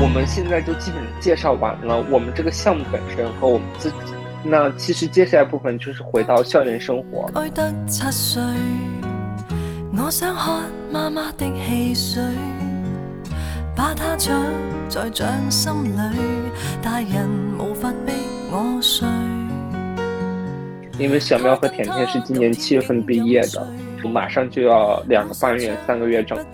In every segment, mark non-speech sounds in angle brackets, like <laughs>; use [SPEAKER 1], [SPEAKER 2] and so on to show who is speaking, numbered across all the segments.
[SPEAKER 1] 我们现在就基本介绍完了我们这个项目本身和我们自己。那其实接下来部分就是回到校园生活。
[SPEAKER 2] 该得七岁，我想看妈妈的汽水，把它藏在掌心里，大人无法逼我睡。
[SPEAKER 1] 因为小喵和甜甜是今年七月份毕业的，马上就要两个半月、三个月整了。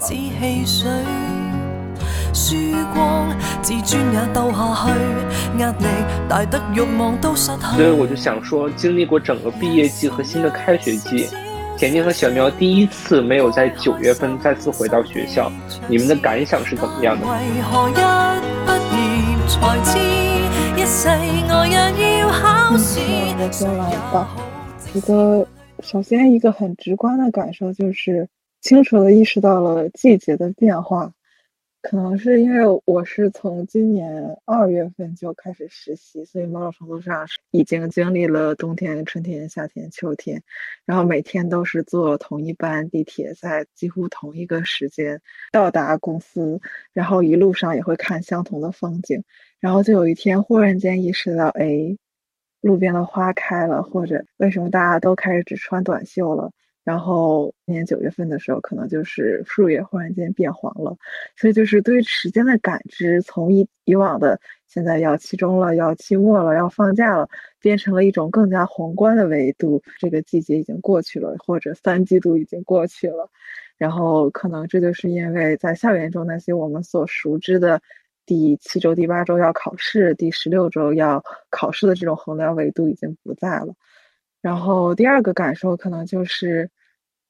[SPEAKER 1] 输光自尊也斗下去，压力大得欲望都失去。所以我就想说，经历过整个毕业季和新的开学季，甜甜和小喵第一次没有在九月份再次回到学校，你们的感想是怎么样的？为何一毕业才知，一世我也要考试。我先来吧。一个，首先一个很直观的感受就是，清楚的意识到了季节的变化。可能是因为我是从今年二月份就开始实习，所以某种程度上已经经历了冬天、春天、夏天、秋天，然后每天都是坐同一班地铁，在几乎同一个时间到达公司，然后一路上也会看相同的风景，然后就有一天忽然间意识到，哎，路边的花开了，或者为什么大家都开始只穿短袖了？然后今年九月份的时候，可能就是树叶忽然间变黄了，所以就是对于时间的感知，从以以往的现在要期中了，要期末了，要放假了，变成了一种更加宏观的维度。这个季节已经过去了，或者三季度已经过去了，然后可能这就是因为在校园中那些我们所熟知的第七周、第八周要考试，第十六周要考试的这种衡量维度已经不在了。然后第二个感受可能就是，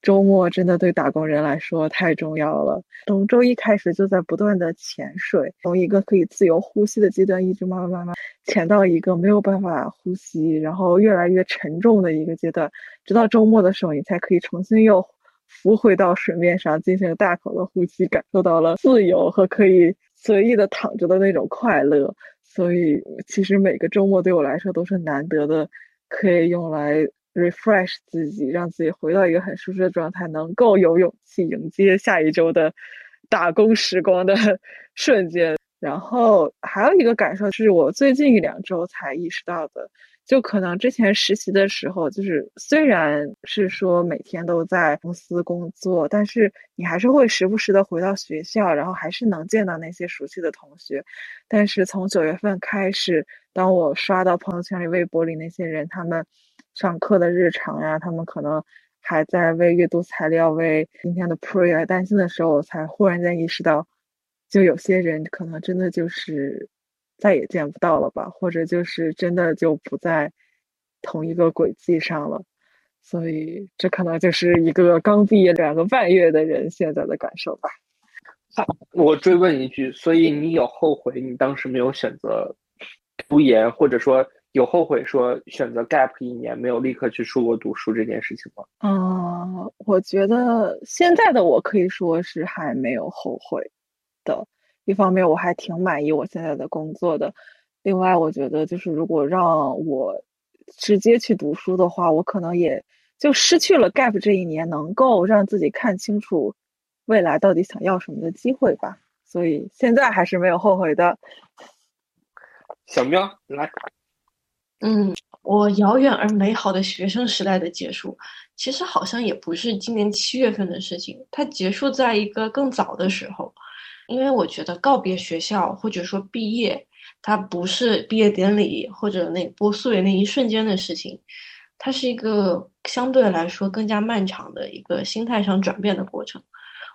[SPEAKER 1] 周末真的对打工人来说太重要了。从周一开始就在不断的潜水，从一个可以自由呼吸的阶段，一直慢慢慢慢潜到一个没有办法呼吸，然后越来越沉重的一个阶段，直到周末的时候，你才可以重新又浮回到水面上进行大口的呼吸，感受到了自由和可以随意的躺着的那种快乐。所以，其实每个周末对我来说都是难得的。可以用来 refresh 自己，让自己回到一个很舒适的状态，能够有勇气迎接下一周的打工时光的 <laughs> 瞬间。然后还有一个感受是我最近一两周才意识到的，就可能之前实习的时候，就是虽然是说每天都在公司工作，但是你还是会时不时的回到学校，然后还是能见到那些熟悉的同学。但是从九月份开始，当我刷到朋友圈里、微博里那些人，他们上课的日常呀，他们可能还在为阅读材料、为今天的 pre 而担心的时候，我才忽然间意识到。就有些人可能真的就是再也见不到了吧，或者就是真的就不在同一个轨迹上了，所以这可能就是一个刚毕业两个半月的人现在的感受吧。好，我追问一句，所以你有后悔你当时没有选择读研，或者说有后悔说选择 gap 一年没有立刻去出国读书这件事情吗？嗯，我觉得现在的我可以说是还没有后悔。的一方面，我还挺满意我现在的工作的。另外，我觉得就是如果让我直接去读书的话，我可能也就失去了 gap 这一年能够让自己看清楚未来到底想要什么的机会吧。所以现在还是没有后悔的。小喵，来。
[SPEAKER 3] 嗯，我遥远而美好的学生时代的结束，其实好像也不是今年七月份的事情，它结束在一个更早的时候。因为我觉得告别学校或者说毕业，它不是毕业典礼或者那播素颜那一瞬间的事情，它是一个相对来说更加漫长的一个心态上转变的过程。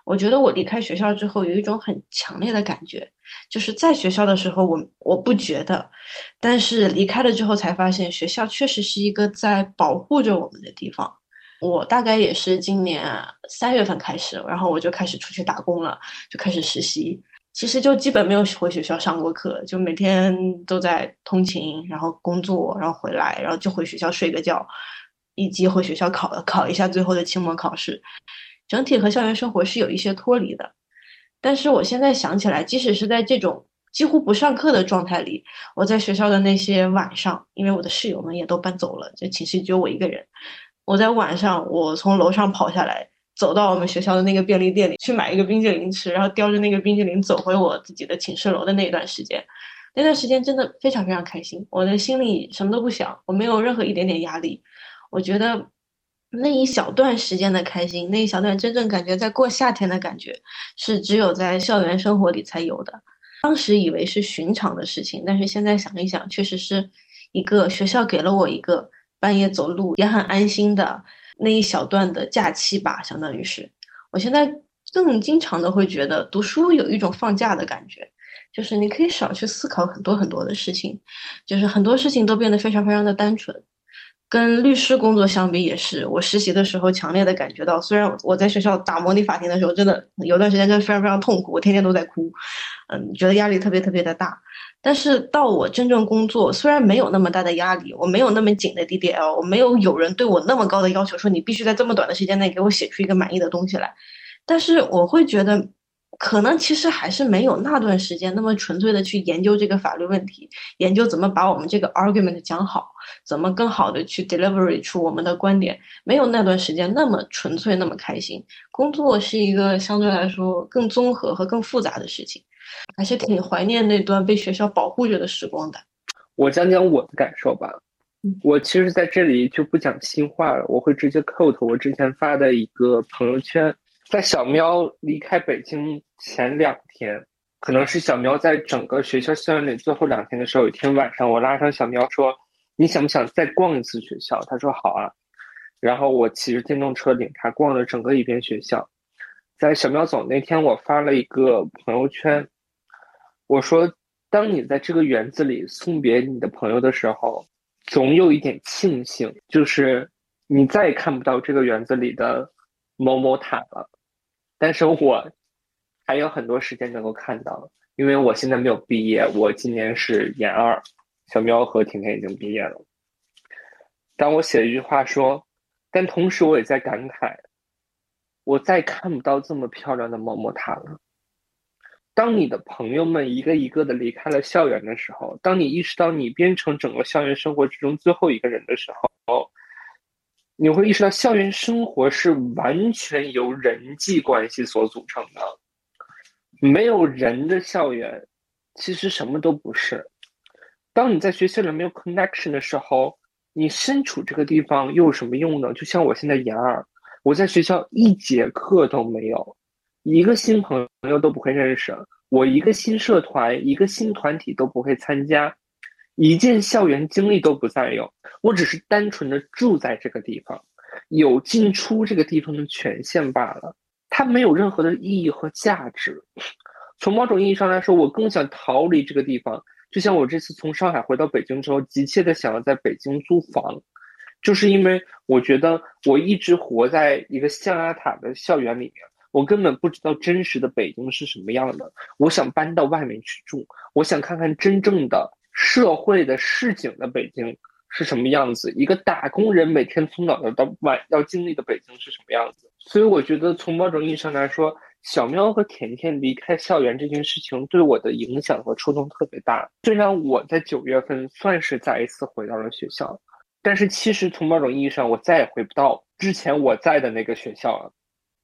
[SPEAKER 3] 我觉得我离开学校之后有一种很强烈的感觉，就是在学校的时候我我不觉得，但是离开了之后才发现，学校确实是一个在保护着我们的地方。我大概也是今年三月份开始，然后我就开始出去打工了，就开始实习。其实就基本没有回学校上过课，就每天都在通勤，然后工作，然后回来，然后就回学校睡个觉，以及回学校考考一下最后的期末考试。整体和校园生活是有一些脱离的。但是我现在想起来，即使是在这种几乎不上课的状态里，我在学校的那些晚上，因为我的室友们也都搬走了，就寝室只有我一个人。我在晚上，我从楼上跑下来，走到我们学校的那个便利店里去买一个冰淇淋吃，然后叼着那个冰淇淋走回我自己的寝室楼的那一段时间，那段时间真的非常非常开心，我的心里什么都不想，我没有任何一点点压力，我觉得。那一小段时间的开心，那一小段真正感觉在过夏天的感觉，是只有在校园生活里才有的。当时以为是寻常的事情，但是现在想一想，确实是一个学校给了我一个半夜走路也很安心的那一小段的假期吧，相当于是。我现在更经常的会觉得读书有一种放假的感觉，就是你可以少去思考很多很多的事情，就是很多事情都变得非常非常的单纯。跟律师工作相比，也是我实习的时候强烈的感觉到。虽然我在学校打模拟法庭的时候，真的有段时间真的非常非常痛苦，我天天都在哭，嗯，觉得压力特别特别的大。但是到我真正工作，虽然没有那么大的压力，我没有那么紧的 DDL，我没有有人对我那么高的要求，说你必须在这么短的时间内给我写出一个满意的东西来。但是我会觉得。可能其实还是没有那段时间那么纯粹的去研究这个法律问题，研究怎么把我们这个 argument 讲好，怎么更好的去 delivery 出我们的观点，没有那段时间那么纯粹那么开心。工作是一个相对来说更综合和更复杂的事情，还是挺怀念那段被学校保护着的时光的。
[SPEAKER 4] 我讲讲我的感受吧，我其实在这里就不讲新话了，我会直接 quote 我之前发的一个朋友圈。在小喵离开北京前两天，可能是小喵在整个学校校园里最后两天的时候，有一天晚上，我拉上小喵说：“你想不想再逛一次学校？”他说：“好啊。”然后我骑着电动车领他逛了整个一遍学校。在小喵走那天，我发了一个朋友圈，我说：“当你在这个园子里送别你的朋友的时候，总有一点庆幸，就是你再也看不到这个园子里的某某塔了。”但是我还有很多时间能够看到，因为我现在没有毕业，我今年是研二，小喵和甜甜已经毕业了。当我写了一句话说，但同时我也在感慨，我再看不到这么漂亮的么么塔了。当你的朋友们一个一个的离开了校园的时候，当你意识到你变成整个校园生活之中最后一个人的时候。你会意识到，校园生活是完全由人际关系所组成的。没有人的校园，其实什么都不是。当你在学校里没有 connection 的时候，你身处这个地方又有什么用呢？就像我现在研二，我在学校一节课都没有，一个新朋友都不会认识，我一个新社团、一个新团体都不会参加。一件校园经历都不再有，我只是单纯的住在这个地方，有进出这个地方的权限罢了。它没有任何的意义和价值。从某种意义上来说，我更想逃离这个地方。就像我这次从上海回到北京之后，急切的想要在北京租房，就是因为我觉得我一直活在一个象牙塔的校园里面，我根本不知道真实的北京是什么样的。我想搬到外面去住，我想看看真正的。社会的市井的北京是什么样子？一个打工人每天从早到晚要经历的北京是什么样子？所以我觉得，从某种意义上来说，小喵和甜甜离开校园这件事情对我的影响和触动特别大。虽然我在九月份算是再一次回到了学校，但是其实从某种意义上，我再也回不到之前我在的那个学校了。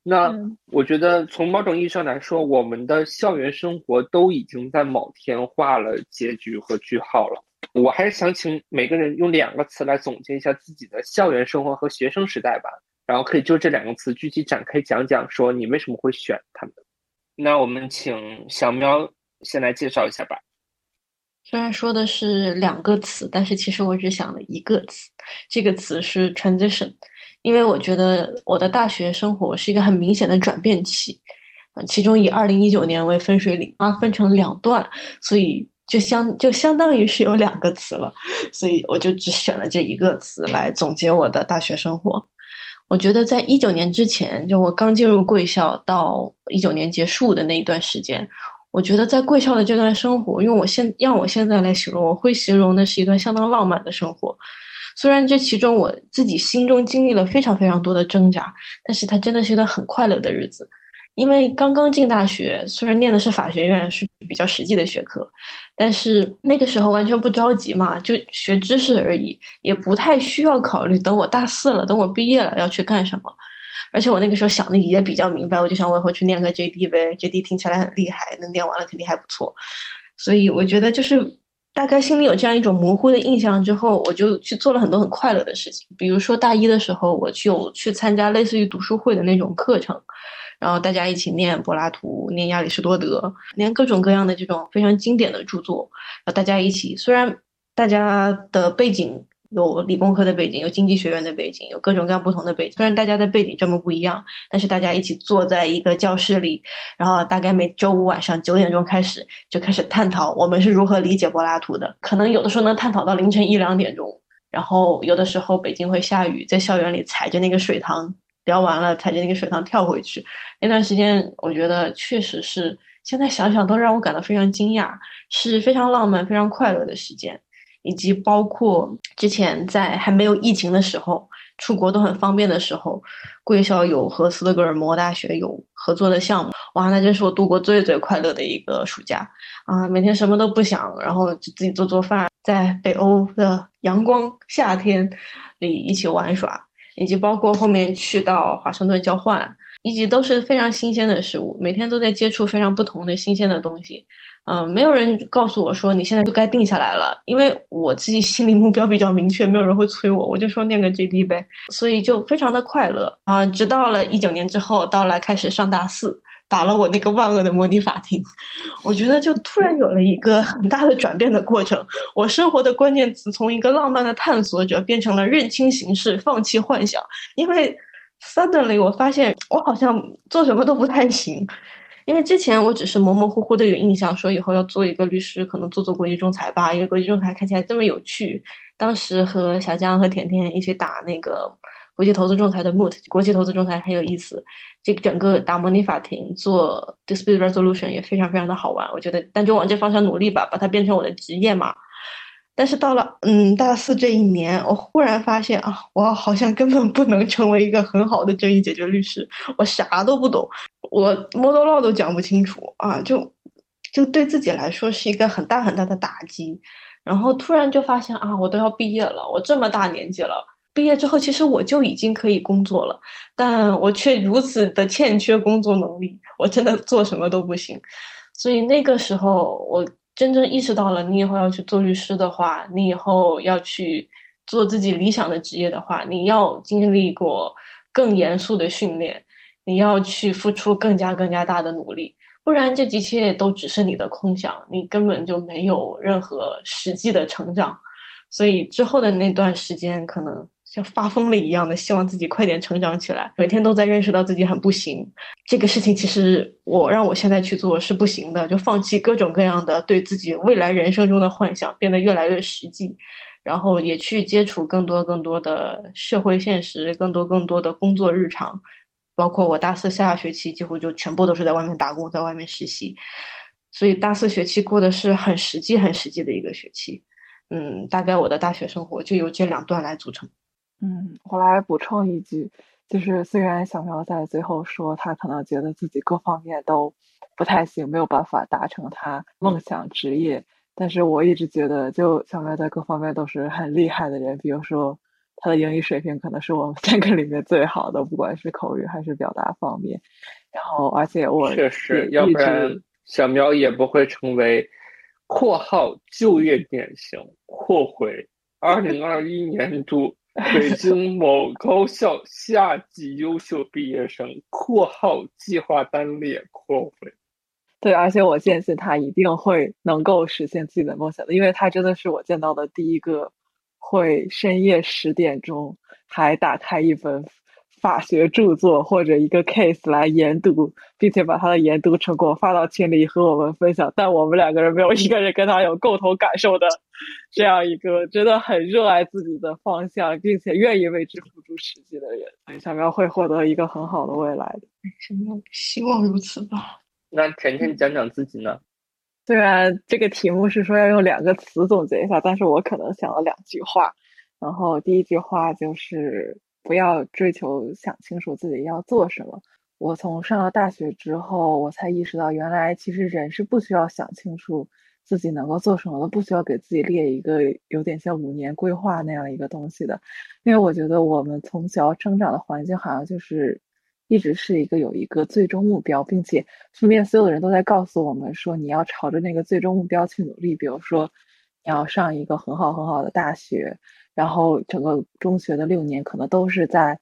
[SPEAKER 4] 那我觉得，从某种意义上来说，我们的校园生活都已经在某天画了结局和句号了。我还是想请每个人用两个词来总结一下自己的校园生活和学生时代吧，然后可以就这两个词具体展开讲讲，说你为什么会选他们。那我们请小喵先来介绍一下吧。
[SPEAKER 3] 虽然说的是两个词，但是其实我只想了一个词，这个词是 transition。因为我觉得我的大学生活是一个很明显的转变期，其中以二零一九年为分水岭，啊，分成两段，所以就相就相当于是有两个词了，所以我就只选了这一个词来总结我的大学生活。我觉得在一九年之前，就我刚进入贵校到一九年结束的那一段时间，我觉得在贵校的这段生活，用我现让我现在来形容，我会形容的是一段相当浪漫的生活。虽然这其中我自己心中经历了非常非常多的挣扎，但是它真的是一段很快乐的日子。因为刚刚进大学，虽然念的是法学院，是比较实际的学科，但是那个时候完全不着急嘛，就学知识而已，也不太需要考虑等我大四了，等我毕业了要去干什么。而且我那个时候想的也比较明白，我就想我以后去念个 JD 呗，JD 听起来很厉害，那念完了肯定还不错。所以我觉得就是大概心里有这样一种模糊的印象之后，我就去做了很多很快乐的事情。比如说大一的时候，我就去参加类似于读书会的那种课程，然后大家一起念柏拉图、念亚里士多德、念各种各样的这种非常经典的著作，然后大家一起，虽然大家的背景。有理工科的背景，有经济学院的背景，有各种各样不同的背景。虽然大家的背景这么不一样，但是大家一起坐在一个教室里，然后大概每周五晚上九点钟开始就开始探讨我们是如何理解柏拉图的。可能有的时候能探讨到凌晨一两点钟，然后有的时候北京会下雨，在校园里踩着那个水塘聊完了，踩着那个水塘跳回去。那段时间我觉得确实是，现在想想都让我感到非常惊讶，是非常浪漫、非常快乐的时间。以及包括之前在还没有疫情的时候，出国都很方便的时候，贵校有和斯德哥尔摩大学有合作的项目，哇，那真是我度过最最快乐的一个暑假啊！每天什么都不想，然后就自己做做饭，在北欧的阳光夏天里一起玩耍，以及包括后面去到华盛顿交换，以及都是非常新鲜的事物，每天都在接触非常不同的新鲜的东西。嗯，没有人告诉我说你现在就该定下来了，因为我自己心里目标比较明确，没有人会催我，我就说念个 JD 呗，所以就非常的快乐啊。直到了一九年之后，到了开始上大四，打了我那个万恶的模拟法庭，我觉得就突然有了一个很大的转变的过程。我生活的关键词从一个浪漫的探索者变成了认清形势，放弃幻想，因为 suddenly 我发现我好像做什么都不太行。因为之前我只是模模糊糊的有印象，说以后要做一个律师，可能做做国际仲裁吧，因为国际仲裁看起来这么有趣。当时和小江和甜甜一起打那个国际投资仲裁的 moot，国际投资仲裁很有意思。这整个打模拟法庭做 dispute resolution 也非常非常的好玩，我觉得，但就往这方向努力吧，把它变成我的职业嘛。但是到了嗯大四这一年，我忽然发现啊，我好像根本不能成为一个很好的争议解决律师，我啥都不懂，我 model 都讲不清楚啊，就就对自己来说是一个很大很大的打击。然后突然就发现啊，我都要毕业了，我这么大年纪了，毕业之后其实我就已经可以工作了，但我却如此的欠缺工作能力，我真的做什么都不行。所以那个时候我。真正意识到了，你以后要去做律师的话，你以后要去做自己理想的职业的话，你要经历过更严肃的训练，你要去付出更加更加大的努力，不然这一切都只是你的空想，你根本就没有任何实际的成长。所以之后的那段时间，可能。像发疯了一样的，希望自己快点成长起来。每天都在认识到自己很不行，这个事情其实我让我现在去做是不行的，就放弃各种各样的对自己未来人生中的幻想，变得越来越实际，然后也去接触更多更多的社会现实，更多更多的工作日常，包括我大四下学期几乎就全部都是在外面打工，在外面实习，所以大四学期过的是很实际、很实际的一个学期。嗯，大概我的大学生活就由这两段来组成。
[SPEAKER 1] 嗯，我来补充一句，就是虽然小苗在最后说他可能觉得自己各方面都不太行，没有办法达成他梦想职业，但是我一直觉得，就小苗在各方面都是很厉害的人。比如说，他的英语水平可能是我们三个里面最好的，不管是口语还是表达方面。然后，而且我
[SPEAKER 4] 确实，要不然小苗也不会成为（括号就业典型）（括回二零二一年度 <laughs> ）。北京某高校夏季优秀毕业生（括号计划单列括回）。
[SPEAKER 1] 对，而且我坚信他一定会能够实现自己的梦想的，因为他真的是我见到的第一个会深夜十点钟还打开一本。法学著作或者一个 case 来研读，并且把他的研读成果发到群里和我们分享，但我们两个人没有一个人跟他有共同感受的，<laughs> 这样一个真的很热爱自己的方向，并且愿意为之付出实际的人，小苗会获得一个很好的未来的。
[SPEAKER 3] 希望如此吧。
[SPEAKER 4] 那甜甜讲讲自己呢？
[SPEAKER 1] 虽然这个题目是说要用两个词总结一下，但是我可能想了两句话。然后第一句话就是。不要追求想清楚自己要做什么。我从上了大学之后，我才意识到，原来其实人是不需要想清楚自己能够做什么的，不需要给自己列一个有点像五年规划那样一个东西的。因为我觉得我们从小成长的环境好像就是一直是一个有一个最终目标，并且身边所有的人都在告诉我们说，你要朝着那个最终目标去努力。比如说，你要上一个很好很好的大学，然后整个中学的六年可能都是在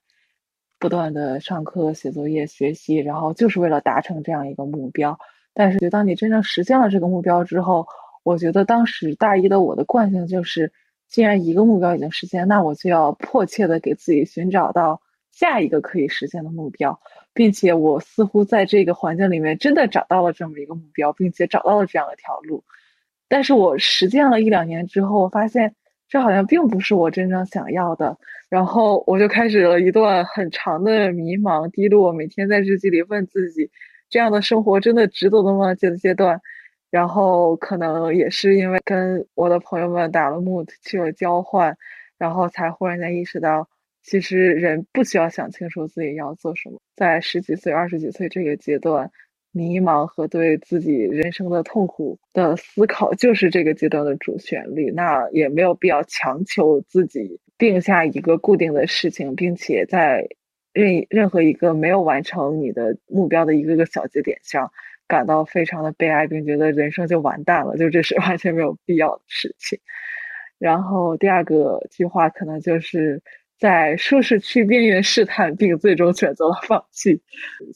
[SPEAKER 1] 不断的上课、写作业、学习，然后就是为了达成这样一个目标。但是，当你真正实现了这个目标之后，我觉得当时大一的我的惯性就是，既然一个目标已经实现，那我就要迫切的给自己寻找到。下一个可以实现的目标，并且我似乎在这个环境里面真的找到了这么一个目标，并且找到了这样一条路。但是我实践了一两年之后，我发现这好像并不是我真正想要的。然后我就开始了一段很长的迷茫、低落，每天在日记里问自己：这样的生活真的值得的吗？这个阶段。然后可能也是因为跟我的朋友们打了 m o 去了交换，然后才忽然间意识到。其实人不需要想清楚自己要做什么，在十几岁、二十几岁这个阶段，迷茫和对自己人生的痛苦的思考就是这个阶段的主旋律。那也没有必要强求自己定下一个固定的事情，并且在任任何一个没有完成你的目标的一个个小节点上感到非常的悲哀，并觉得人生就完蛋了，就这是 <laughs> 完全没有必要的事情。然后第二个计划可能就是。在舒适区边缘试探，并最终选择了放弃。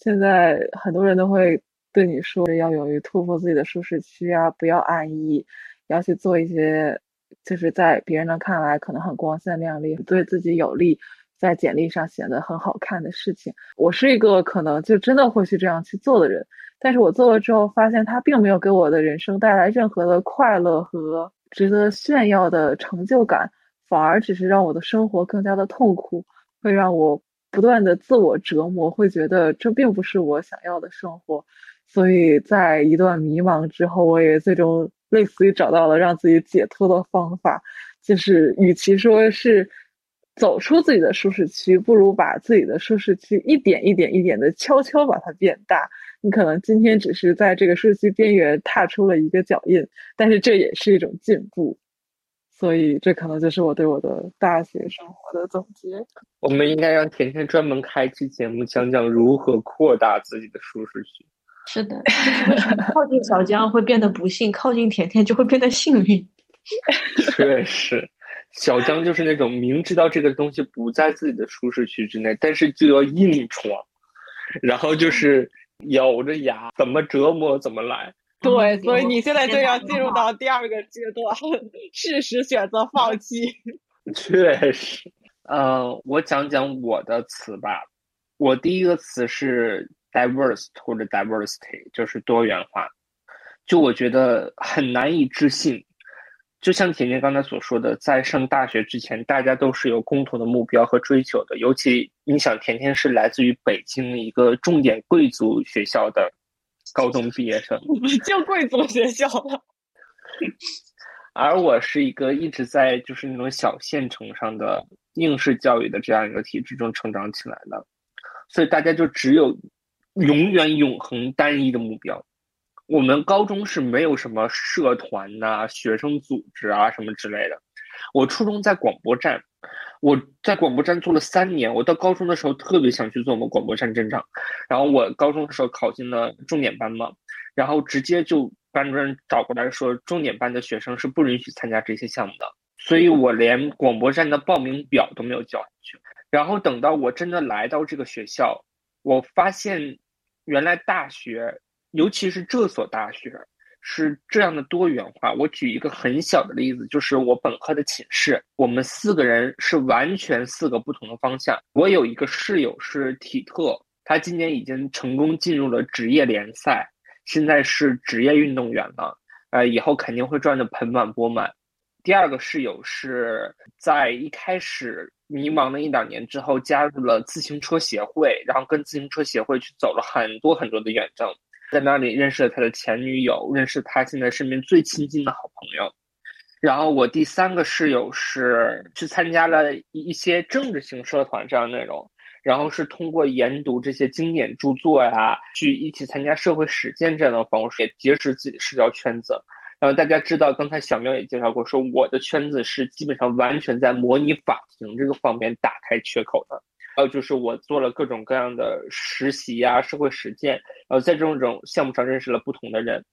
[SPEAKER 1] 现在很多人都会对你说，要勇于突破自己的舒适区啊，不要安逸，要去做一些就是在别人的看来可能很光鲜亮丽、对自己有利、在简历上显得很好看的事情。我是一个可能就真的会去这样去做的人，但是我做了之后，发现它并没有给我的人生带来任何的快乐和值得炫耀的成就感。反而只是让我的生活更加的痛苦，会让我不断的自我折磨，会觉得这并不是我想要的生活。所以在一段迷茫之后，我也最终类似于找到了让自己解脱的方法，就是与其说是走出自己的舒适区，不如把自己的舒适区一点一点一点的悄悄把它变大。你可能今天只是在这个舒适区边缘踏出了一个脚印，但是这也是一种进步。所以，这可能就是我对我的大学生活的总结。
[SPEAKER 4] 我们应该让甜甜专门开一期节目，讲讲如何扩大自己的舒适区。
[SPEAKER 3] 是的，靠近小江会变得不幸，靠近甜甜就会变得幸运。<laughs>
[SPEAKER 4] 确实，小江就是那种明知道这个东西不在自己的舒适区之内，但是就要硬闯，然后就是咬着牙怎么折磨怎么来。
[SPEAKER 1] 对，所以你现在就要进入到第二个阶段，<laughs> 适时选择放 <laughs> 弃。<laughs>
[SPEAKER 4] 确实，嗯，我讲讲我的词吧。我第一个词是 diverse 或者 diversity，就是多元化。就我觉得很难以置信，就像甜甜刚才所说的，在上大学之前，大家都是有共同的目标和追求的。尤其你想，甜甜是来自于北京一个重点贵族学校的。高中毕业生 <laughs>
[SPEAKER 1] 就贵族学校了，
[SPEAKER 4] 而我是一个一直在就是那种小县城上的应试教育的这样一个体制中成长起来的，所以大家就只有永远永恒单一的目标。我们高中是没有什么社团呐、学生组织啊什么之类的。我初中在广播站。我在广播站做了三年，我到高中的时候特别想去做我们广播站站长，然后我高中的时候考进了重点班嘛，然后直接就班主任找过来说，重点班的学生是不允许参加这些项目的，所以我连广播站的报名表都没有交上去。然后等到我真的来到这个学校，我发现原来大学，尤其是这所大学。是这样的多元化。我举一个很小的例子，就是我本科的寝室，我们四个人是完全四个不同的方向。我有一个室友是体特，他今年已经成功进入了职业联赛，现在是职业运动员了，呃，以后肯定会赚得盆满钵满。第二个室友是在一开始迷茫了一两年之后，加入了自行车协会，然后跟自行车协会去走了很多很多的远征。在那里认识了他的前女友，认识他现在身边最亲近的好朋友。然后我第三个室友是去参加了一些政治性社团这样内容，然后是通过研读这些经典著作呀，去一起参加社会实践这样的方式，也结识自己的社交圈子。然后大家知道，刚才小喵也介绍过，说我的圈子是基本上完全在模拟法庭这个方面打开缺口的。还有就是我做了各种各样的实习呀、社会实践，然后在这种项目上认识了不同的人，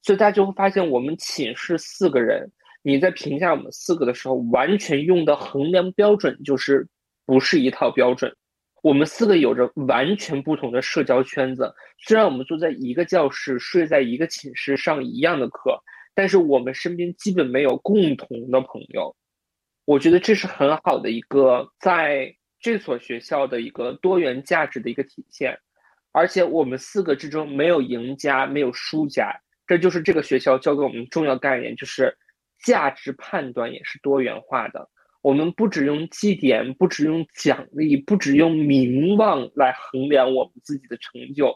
[SPEAKER 4] 所以大家就会发现，我们寝室四个人，你在评价我们四个的时候，完全用的衡量标准就是不是一套标准。我们四个有着完全不同的社交圈子，虽然我们坐在一个教室，睡在一个寝室，上一样的课，但是我们身边基本没有共同的朋友。我觉得这是很好的一个在这所学校的一个多元价值的一个体现，而且我们四个之中没有赢家，没有输家，这就是这个学校教给我们重要概念，就是价值判断也是多元化的。我们不只用绩点，不只用奖励，不只用名望来衡量我们自己的成就，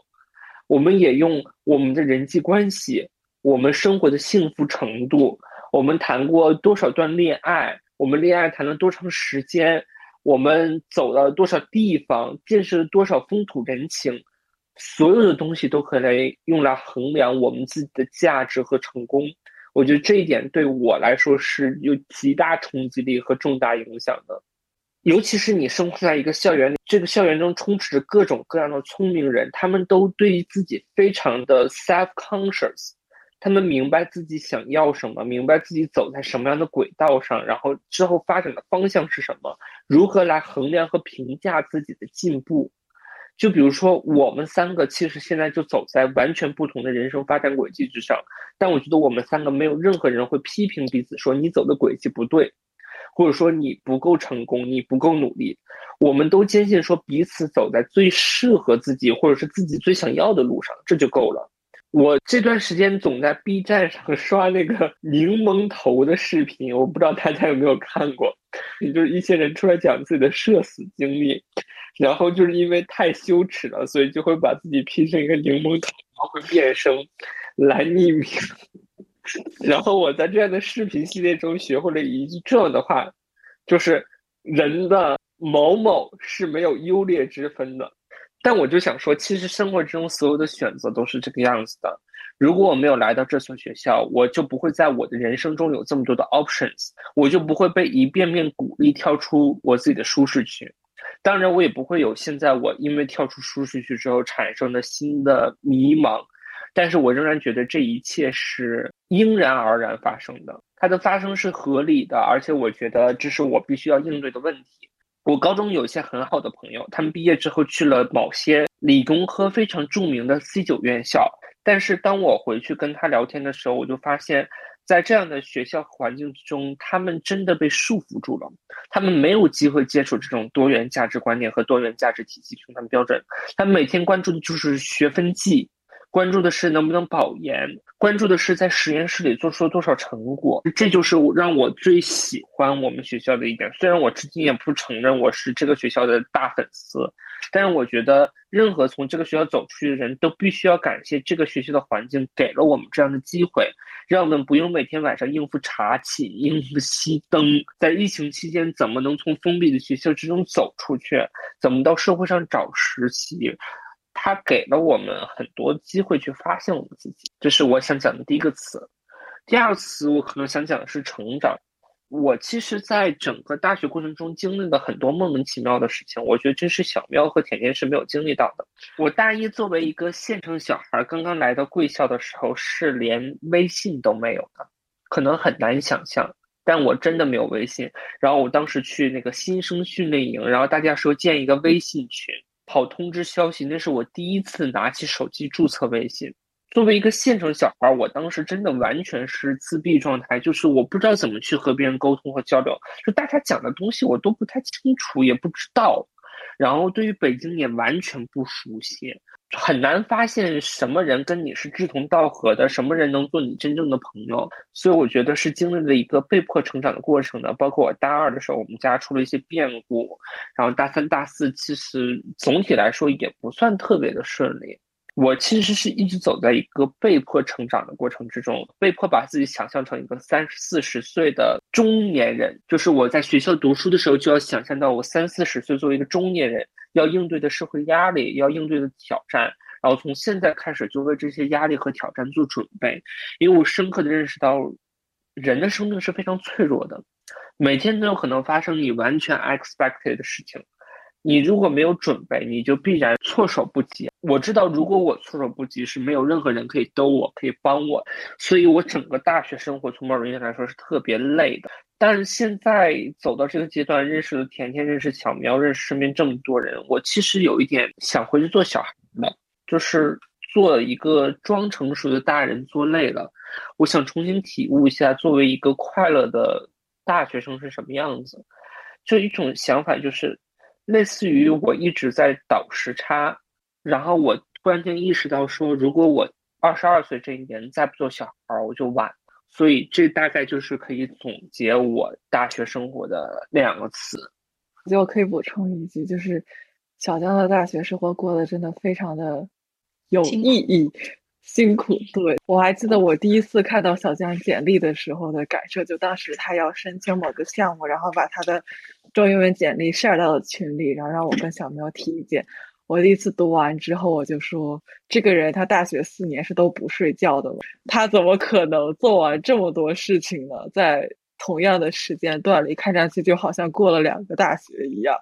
[SPEAKER 4] 我们也用我们的人际关系，我们生活的幸福程度，我们谈过多少段恋爱。我们恋爱谈了多长时间？我们走了多少地方？见识了多少风土人情？所有的东西都可以用来衡量我们自己的价值和成功。我觉得这一点对我来说是有极大冲击力和重大影响的。尤其是你生活在一个校园里，这个校园中充斥着各种各样的聪明人，他们都对于自己非常的 self conscious。他们明白自己想要什么，明白自己走在什么样的轨道上，然后之后发展的方向是什么，如何来衡量和评价自己的进步。就比如说，我们三个其实现在就走在完全不同的人生发展轨迹之上，但我觉得我们三个没有任何人会批评彼此说你走的轨迹不对，或者说你不够成功，你不够努力。我们都坚信说彼此走在最适合自己或者是自己最想要的路上，这就够了。我这段时间总在 B 站上 <laughs> 刷那个柠檬头的视频，我不知道大家有没有看过，就是一些人出来讲自己的社死经历，然后就是因为太羞耻了，所以就会把自己 P 成一个柠檬头，然后会变声来匿名。<laughs> 然后我在这样的视频系列中学会了一句这样的话，就是人的某某是没有优劣之分的。但我就想说，其实生活之中所有的选择都是这个样子的。如果我没有来到这所学校，我就不会在我的人生中有这么多的 options，我就不会被一遍遍鼓励跳出我自己的舒适区。当然，我也不会有现在我因为跳出舒适区之后产生的新的迷茫。但是我仍然觉得这一切是应然而然发生的，它的发生是合理的，而且我觉得这是我必须要应对的问题。我高中有一些很好的朋友，他们毕业之后去了某些理工科非常著名的 C 九院校。但是当我回去跟他聊天的时候，我就发现，在这样的学校环境之中，他们真的被束缚住了。他们没有机会接触这种多元价值观念和多元价值体系评判标准。他们每天关注的就是学分绩。关注的是能不能保研，关注的是在实验室里做出了多少成果，这就是让我最喜欢我们学校的一点。虽然我至今也不承认我是这个学校的大粉丝，但是我觉得任何从这个学校走出去的人都必须要感谢这个学校的环境给了我们这样的机会，让我们不用每天晚上应付查寝、<laughs> 应付熄灯。在疫情期间，怎么能从封闭的学校之中走出去？怎么到社会上找实习？他给了我们很多机会去发现我们自己，这是我想讲的第一个词。第二个词，我可能想讲的是成长。我其实，在整个大学过程中经历了很多莫名其妙的事情，我觉得这是小喵和甜甜是没有经历到的。我大一作为一个县城小孩，刚刚来到贵校的时候，是连微信都没有的，可能很难想象。但我真的没有微信。然后我当时去那个新生训练营，然后大家说建一个微信群。好通知消息，那是我第一次拿起手机注册微信。作为一个县城小孩，我当时真的完全是自闭状态，就是我不知道怎么去和别人沟通和交流，就大家讲的东西我都不太清楚，也不知道。然后对于北京也完全不熟悉。很难发现什么人跟你是志同道合的，什么人能做你真正的朋友，所以我觉得是经历了一个被迫成长的过程的。包括我大二的时候，我们家出了一些变故，然后大三、大四其实总体来说也不算特别的顺利。我其实是一直走在一个被迫成长的过程之中，被迫把自己想象成一个三四十岁的中年人，就是我在学校读书的时候就要想象到我三四十岁作为一个中年人。要应对的社会压力，要应对的挑战，然后从现在开始就为这些压力和挑战做准备。因为我深刻的认识到，人的生命是非常脆弱的，每天都有可能发生你完全 expected 的事情。你如果没有准备，你就必然措手不及。我知道，如果我措手不及，是没有任何人可以兜我，可以帮我。所以我整个大学生活从某种意义上来说是特别累的。但是现在走到这个阶段，认识了甜甜，认识小苗，认识身边这么多人，我其实有一点想回去做小孩了，就是做一个装成熟的大人，做累了，我想重新体悟一下，作为一个快乐的大学生是什么样子。就一种想法就是。类似于我一直在倒时差，然后我突然间意识到说，如果我二十二岁这一年再不做小孩，我就晚。所以这大概就是可以总结我大学生活的两个词。
[SPEAKER 1] 我觉得我可以补充一句，就是小江的大学生活过得真的非常的有意义。辛苦，对我还记得我第一次看到小江简历的时候的感受，就当时他要申请某个项目，然后把他的中英文简历晒到了群里，然后让我跟小喵提意见。我第一次读完之后，我就说，这个人他大学四年是都不睡觉的，他怎么可能做完这么多事情呢？在同样的时间段里，看上去就好像过了两个大学一样。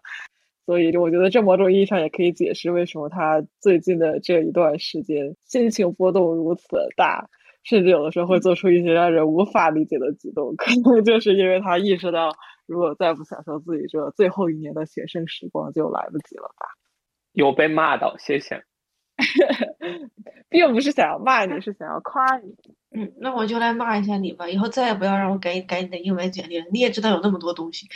[SPEAKER 1] 所以，我觉得这某种意义上也可以解释为什么他最近的这一段时间心情波动如此大，甚至有的时候会做出一些让人无法理解的举动。可能就是因为他意识到，如果再不享受自己这最后一年的学生时光，就来不及了吧？
[SPEAKER 4] 有被骂到，谢谢。<laughs>
[SPEAKER 1] 并不是想要骂你，是想要夸你。
[SPEAKER 3] 嗯，那我就来骂一下你吧。以后再也不要让我改改你的英文简历了。你也知道有那么多东西。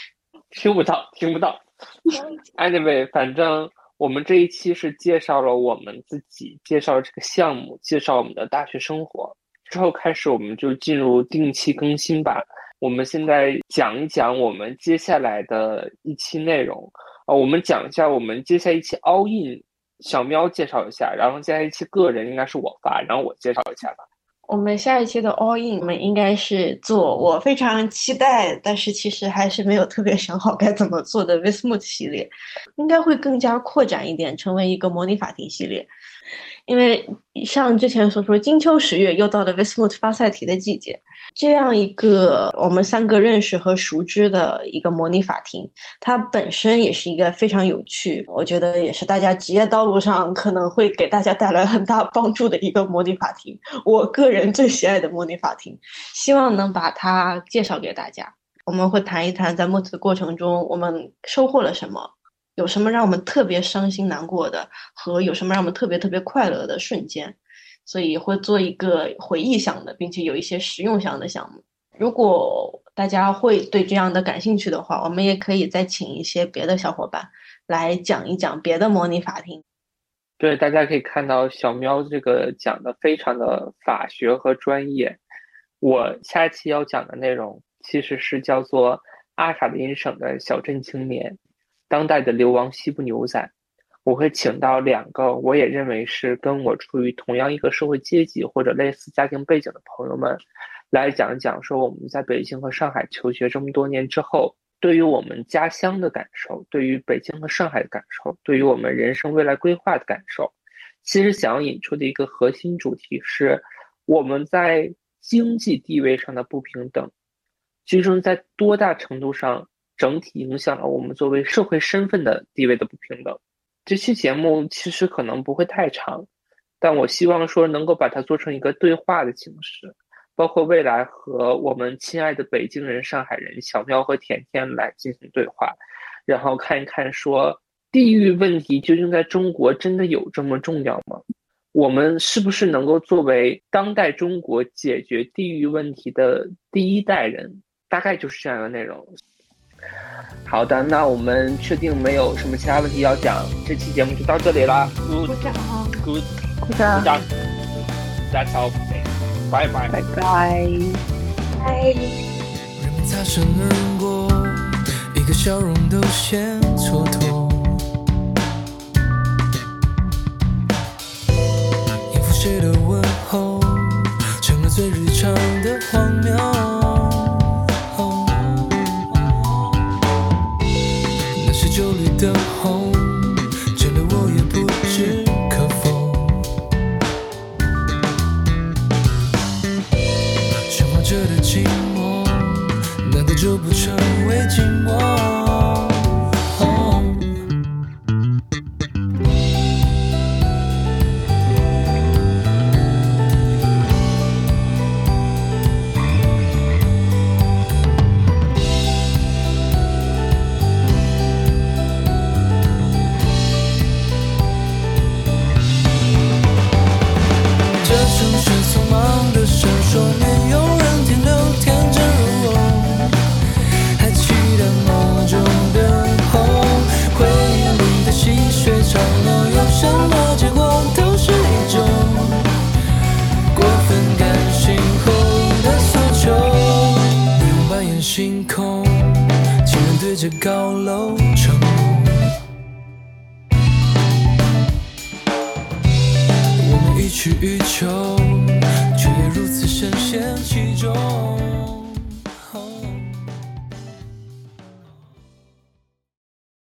[SPEAKER 4] 听不到，听不到。<laughs> Anyway，反正我们这一期是介绍了我们自己，介绍这个项目，介绍我们的大学生活。之后开始，我们就进入定期更新吧。我们现在讲一讲我们接下来的一期内容啊，我们讲一下我们接下来一期 All In，小喵介绍一下，然后接下来一期个人应该是我发，然后我介绍一下吧。
[SPEAKER 3] 我们下一期的 All In，我们应该是做我非常期待，但是其实还是没有特别想好该怎么做的 Vismut 系列，应该会更加扩展一点，成为一个模拟法庭系列。因为像之前所说，金秋十月又到了 Vismut 发赛题的季节，这样一个我们三个认识和熟知的一个模拟法庭，它本身也是一个非常有趣，我觉得也是大家职业道路上可能会给大家带来很大帮助的一个模拟法庭。我个人最喜爱的模拟法庭，希望能把它介绍给大家。我们会谈一谈在 Mut 的过程中，我们收获了什么。有什么让我们特别伤心难过的，和有什么让我们特别特别快乐的瞬间，所以会做一个回忆项的，并且有一些实用项的项目。如果大家会对这样的感兴趣的话，我们也可以再请一些别的小伙伴来讲一讲别的模拟法庭。
[SPEAKER 4] 对，大家可以看到小喵这个讲的非常的法学和专业。我下期要讲的内容其实是叫做阿卡林省的小镇青年。当代的流亡西部牛仔，我会请到两个我也认为是跟我处于同样一个社会阶级或者类似家庭背景的朋友们，来讲一讲说我们在北京和上海求学这么多年之后，对于我们家乡的感受，对于北京和上海的感受，对于我们人生未来规划的感受。其实想要引出的一个核心主题是，我们在经济地位上的不平等，其实在多大程度上？整体影响了我们作为社会身份的地位的不平等。这期节目其实可能不会太长，但我希望说能够把它做成一个对话的形式，包括未来和我们亲爱的北京人、上海人小喵和甜甜来进行对话，然后看一看说地域问题究竟在中国真的有这么重要吗？我们是不是能够作为当代中国解决地域问题的第一代人？大概就是这样的内容。好的，那我们确定没有什么其他问题要讲，这期节目就到这里啦。
[SPEAKER 3] 鼓掌
[SPEAKER 4] ，Good，
[SPEAKER 1] 鼓掌，
[SPEAKER 4] 鼓掌。That's all，拜拜，
[SPEAKER 1] 拜拜，
[SPEAKER 3] 拜。谁的问候，